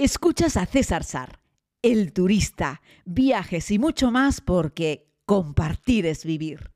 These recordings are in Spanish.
Escuchas a César Sar, el turista, viajes y mucho más porque compartir es vivir.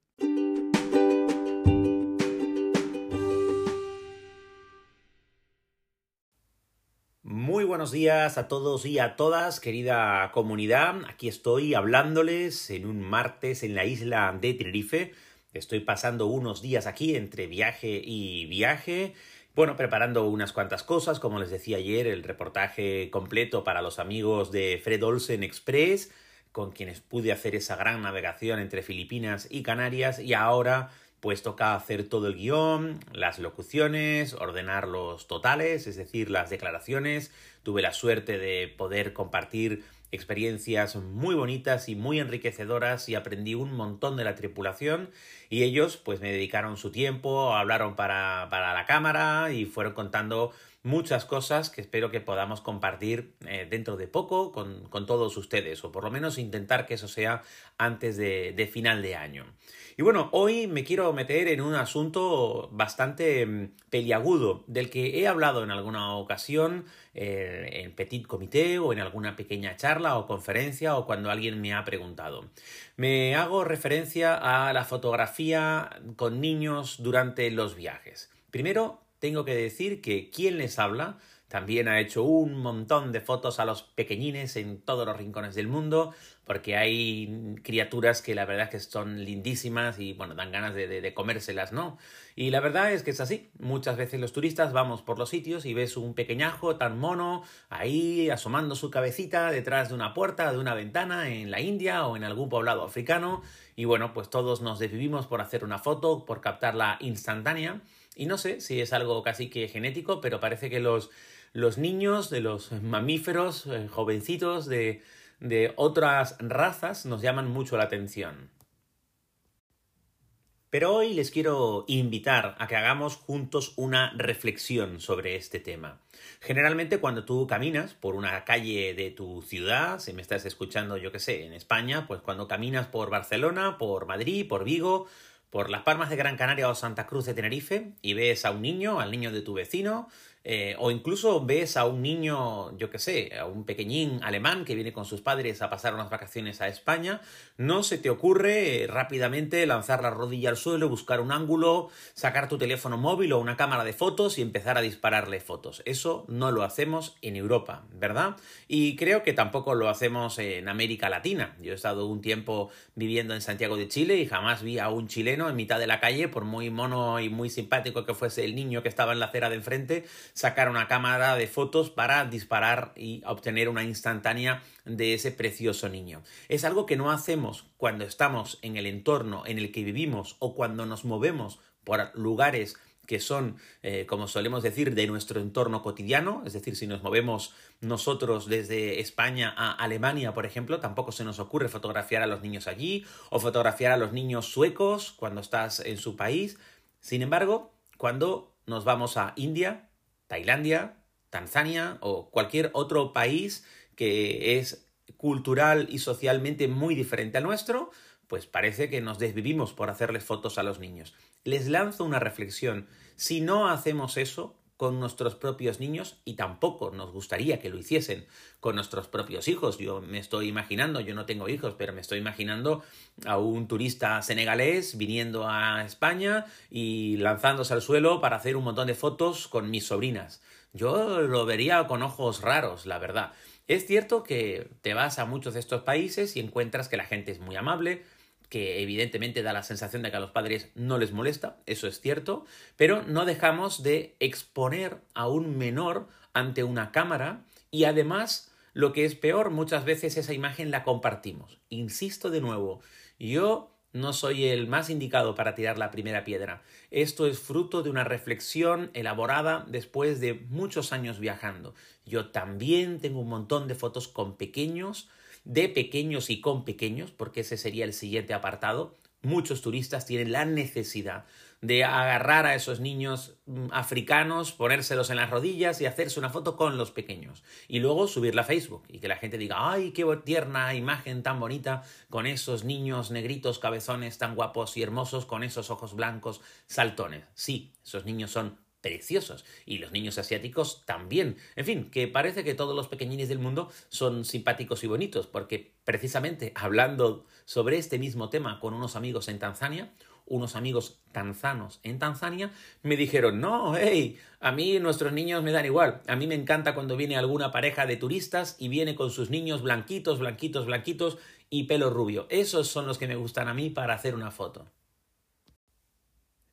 Muy buenos días a todos y a todas, querida comunidad. Aquí estoy hablándoles en un martes en la isla de Tenerife. Estoy pasando unos días aquí entre viaje y viaje bueno, preparando unas cuantas cosas, como les decía ayer, el reportaje completo para los amigos de Fred Olsen Express, con quienes pude hacer esa gran navegación entre Filipinas y Canarias, y ahora pues toca hacer todo el guion, las locuciones, ordenar los totales, es decir, las declaraciones. Tuve la suerte de poder compartir experiencias muy bonitas y muy enriquecedoras y aprendí un montón de la tripulación y ellos pues me dedicaron su tiempo, hablaron para, para la cámara y fueron contando muchas cosas que espero que podamos compartir eh, dentro de poco con, con, todos ustedes, o por lo menos intentar que eso sea antes de, final de año. Y bueno, hoy me quiero meter en un asunto bastante mm, peliagudo, del que he hablado en alguna ocasión eh, en petit comité o en alguna pequeña charla o conferencia o cuando alguien me ha preguntado. Me hago referencia a la fotografía con niños durante los viajes. Primero, tengo que decir que quien les habla también ha hecho un montón de fotos a los pequeñines en todos los rincones del mundo, porque hay criaturas que la verdad es que son lindísimas y bueno, dan ganas de, de, comérselas, ¿no? Y la verdad es que es así. Muchas veces los turistas vamos por los sitios y ves un pequeñajo tan mono ahí asomando su cabecita detrás de una puerta, de una ventana en la India o en algún poblado africano. Y bueno, pues todos nos desvivimos por hacer una foto, por captarla instantánea. Y no sé si es algo casi que genético, pero parece que los, los niños de los mamíferos eh, jovencitos de, de otras razas nos llaman mucho la atención. Pero hoy les quiero invitar a que hagamos juntos una reflexión sobre este tema. Generalmente cuando tú caminas por una calle de tu ciudad, si me estás escuchando yo que sé, en España, pues cuando caminas por Barcelona, por Madrid, por Vigo, por las Palmas de Gran Canaria o Santa Cruz de Tenerife y ves a un niño, al niño de tu vecino, eh, o incluso ves a un niño, yo qué sé, a un pequeñín alemán que viene con sus padres a pasar unas vacaciones a España, no se te ocurre eh, rápidamente lanzar la rodilla al suelo, buscar un ángulo, sacar tu teléfono móvil o una cámara de fotos y empezar a dispararle fotos. Eso no lo hacemos en Europa, ¿verdad? Y creo que tampoco lo hacemos en América Latina. Yo he estado un tiempo viviendo en Santiago de Chile y jamás vi a un chileno en mitad de la calle, por muy mono y muy simpático que fuese el niño que estaba en la acera de enfrente, sacar una cámara de fotos para disparar y obtener una instantánea de ese precioso niño. Es algo que no hacemos cuando estamos en el entorno en el que vivimos o cuando nos movemos por lugares que son, eh, como solemos decir, de nuestro entorno cotidiano, es decir, si nos movemos nosotros desde España a Alemania, por ejemplo, tampoco se nos ocurre fotografiar a los niños allí o fotografiar a los niños suecos cuando estás en su país. Sin embargo, cuando nos vamos a India, Tailandia, Tanzania o cualquier otro país que es cultural y socialmente muy diferente al nuestro, pues parece que nos desvivimos por hacerles fotos a los niños. Les lanzo una reflexión. Si no hacemos eso con nuestros propios niños, y tampoco nos gustaría que lo hiciesen con nuestros propios hijos, yo me estoy imaginando, yo no tengo hijos, pero me estoy imaginando a un turista senegalés viniendo a España y lanzándose al suelo para hacer un montón de fotos con mis sobrinas. Yo lo vería con ojos raros, la verdad. Es cierto que te vas a muchos de estos países y encuentras que la gente es muy amable, que evidentemente da la sensación de que a los padres no les molesta, eso es cierto, pero no dejamos de exponer a un menor ante una cámara y además, lo que es peor, muchas veces esa imagen la compartimos. Insisto de nuevo, yo no soy el más indicado para tirar la primera piedra. Esto es fruto de una reflexión elaborada después de muchos años viajando. Yo también tengo un montón de fotos con pequeños, de pequeños y con pequeños, porque ese sería el siguiente apartado. Muchos turistas tienen la necesidad de agarrar a esos niños mm, africanos, ponérselos en las rodillas y hacerse una foto con los pequeños. Y luego subirla a Facebook y que la gente diga, ay, qué tierna imagen tan bonita con esos niños negritos, cabezones tan guapos y hermosos, con esos ojos blancos saltones. Sí, esos niños son preciosos. Y los niños asiáticos también. En fin, que parece que todos los pequeñines del mundo son simpáticos y bonitos, porque precisamente hablando sobre este mismo tema con unos amigos en Tanzania, unos amigos tanzanos en Tanzania, me dijeron, no, hey, a mí nuestros niños me dan igual. A mí me encanta cuando viene alguna pareja de turistas y viene con sus niños blanquitos, blanquitos, blanquitos y pelo rubio. Esos son los que me gustan a mí para hacer una foto.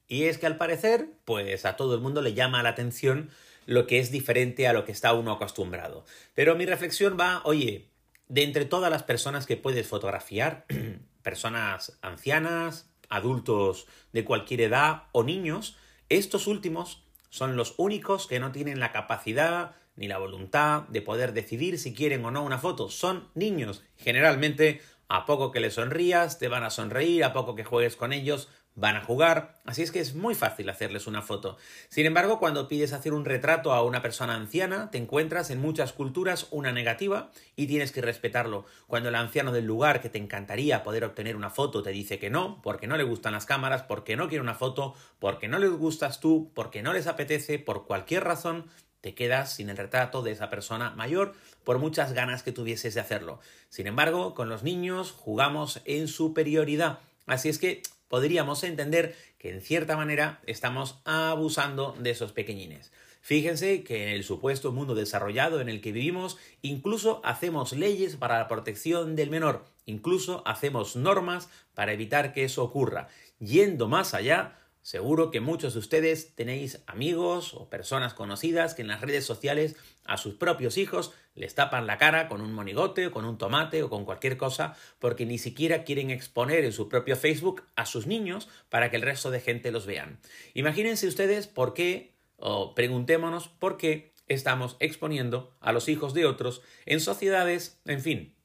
Y es que al parecer, pues a todo el mundo le llama la atención lo que es diferente a lo que está uno acostumbrado. Pero mi reflexión va, oye, de entre todas las personas que puedes fotografiar, personas ancianas, adultos de cualquier edad o niños, estos últimos son los únicos que no tienen la capacidad ni la voluntad de poder decidir si quieren o no una foto. Son niños. Generalmente, a poco que les sonrías, te van a sonreír, a poco que juegues con ellos, van a jugar, así es que es muy fácil hacerles una foto. Sin embargo, cuando pides hacer un retrato a una persona anciana, te encuentras en muchas culturas una negativa y tienes que respetarlo. Cuando el anciano del lugar que te encantaría poder obtener una foto te dice que no, porque no le gustan las cámaras, porque no quiere una foto, porque no les gustas tú, porque no les apetece, por cualquier razón, te quedas sin el retrato de esa persona mayor por muchas ganas que tuvieses de hacerlo. Sin embargo, con los niños jugamos en superioridad. Así es que podríamos entender que en cierta manera estamos abusando de esos pequeñines. Fíjense que en el supuesto mundo desarrollado en el que vivimos, incluso hacemos leyes para la protección del menor, incluso hacemos normas para evitar que eso ocurra. Yendo más allá, Seguro que muchos de ustedes tenéis amigos o personas conocidas que en las redes sociales a sus propios hijos les tapan la cara con un monigote o con un tomate o con cualquier cosa porque ni siquiera quieren exponer en su propio Facebook a sus niños para que el resto de gente los vean. Imagínense ustedes por qué, o preguntémonos por qué estamos exponiendo a los hijos de otros en sociedades, en fin,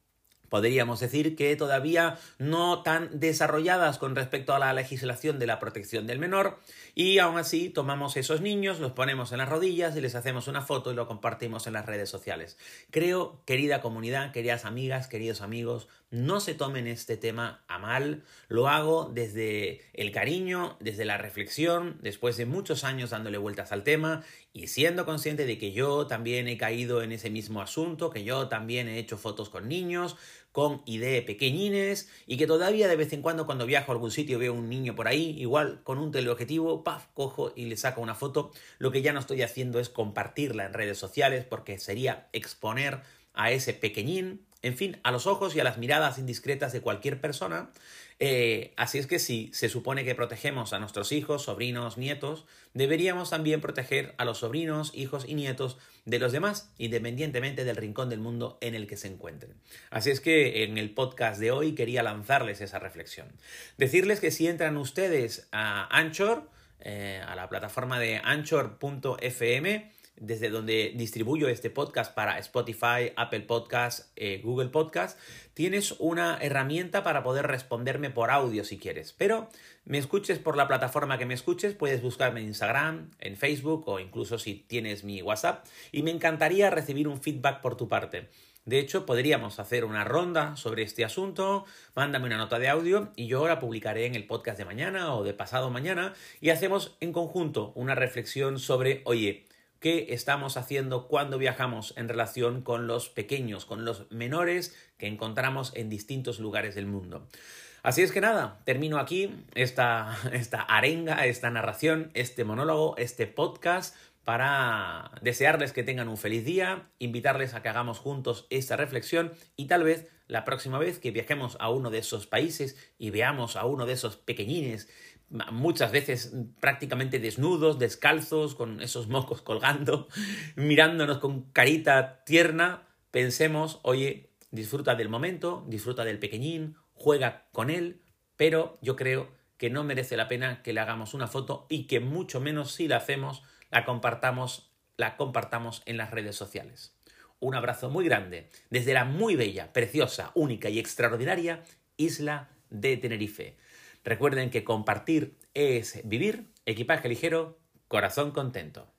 podríamos decir que todavía no tan desarrolladas con respecto a la legislación de la protección del menor y aún así tomamos esos niños, los ponemos en las rodillas y les hacemos una foto y lo compartimos en las redes sociales. Creo, querida comunidad, queridas amigas, queridos amigos, no se tomen este tema a mal, lo hago desde el cariño, desde la reflexión, después de muchos años dándole vueltas al tema y siendo consciente de que yo también he caído en ese mismo asunto, que yo también he hecho fotos con niños, con ideas pequeñines y que todavía de vez en cuando cuando viajo a algún sitio veo un niño por ahí, igual con un teleobjetivo, paf, cojo y le saco una foto. Lo que ya no estoy haciendo es compartirla en redes sociales porque sería exponer a ese pequeñín, en fin, a los ojos y a las miradas indiscretas de cualquier persona. Eh, así es que si se supone que protegemos a nuestros hijos, sobrinos, nietos, deberíamos también proteger a los sobrinos, hijos y nietos de los demás, independientemente del rincón del mundo en el que se encuentren. Así es que en el podcast de hoy quería lanzarles esa reflexión. Decirles que si entran ustedes a Anchor, eh, a la plataforma de anchor.fm, desde donde distribuyo este podcast para Spotify, Apple Podcast, eh, Google Podcast, tienes una herramienta para poder responderme por audio si quieres. Pero me escuches por la plataforma que me escuches, puedes buscarme en Instagram, en Facebook o incluso si tienes mi WhatsApp y me encantaría recibir un feedback por tu parte. De hecho, podríamos hacer una ronda sobre este asunto, mándame una nota de audio y yo la publicaré en el podcast de mañana o de pasado mañana y hacemos en conjunto una reflexión sobre, oye, qué estamos haciendo cuando viajamos en relación con los pequeños, con los menores que encontramos en distintos lugares del mundo. Así es que nada, termino aquí esta, esta arenga, esta narración, este monólogo, este podcast para desearles que tengan un feliz día, invitarles a que hagamos juntos esta reflexión y tal vez la próxima vez que viajemos a uno de esos países y veamos a uno de esos pequeñines muchas veces prácticamente desnudos, descalzos, con esos mocos colgando, mirándonos con carita tierna, pensemos, oye, disfruta del momento, disfruta del pequeñín, juega con él, pero yo creo que no merece la pena que le hagamos una foto y que mucho menos si la hacemos, la compartamos, la compartamos en las redes sociales. Un abrazo muy grande desde la muy bella, preciosa, única y extraordinaria isla de Tenerife. Recuerden que compartir es vivir, equipaje ligero, corazón contento.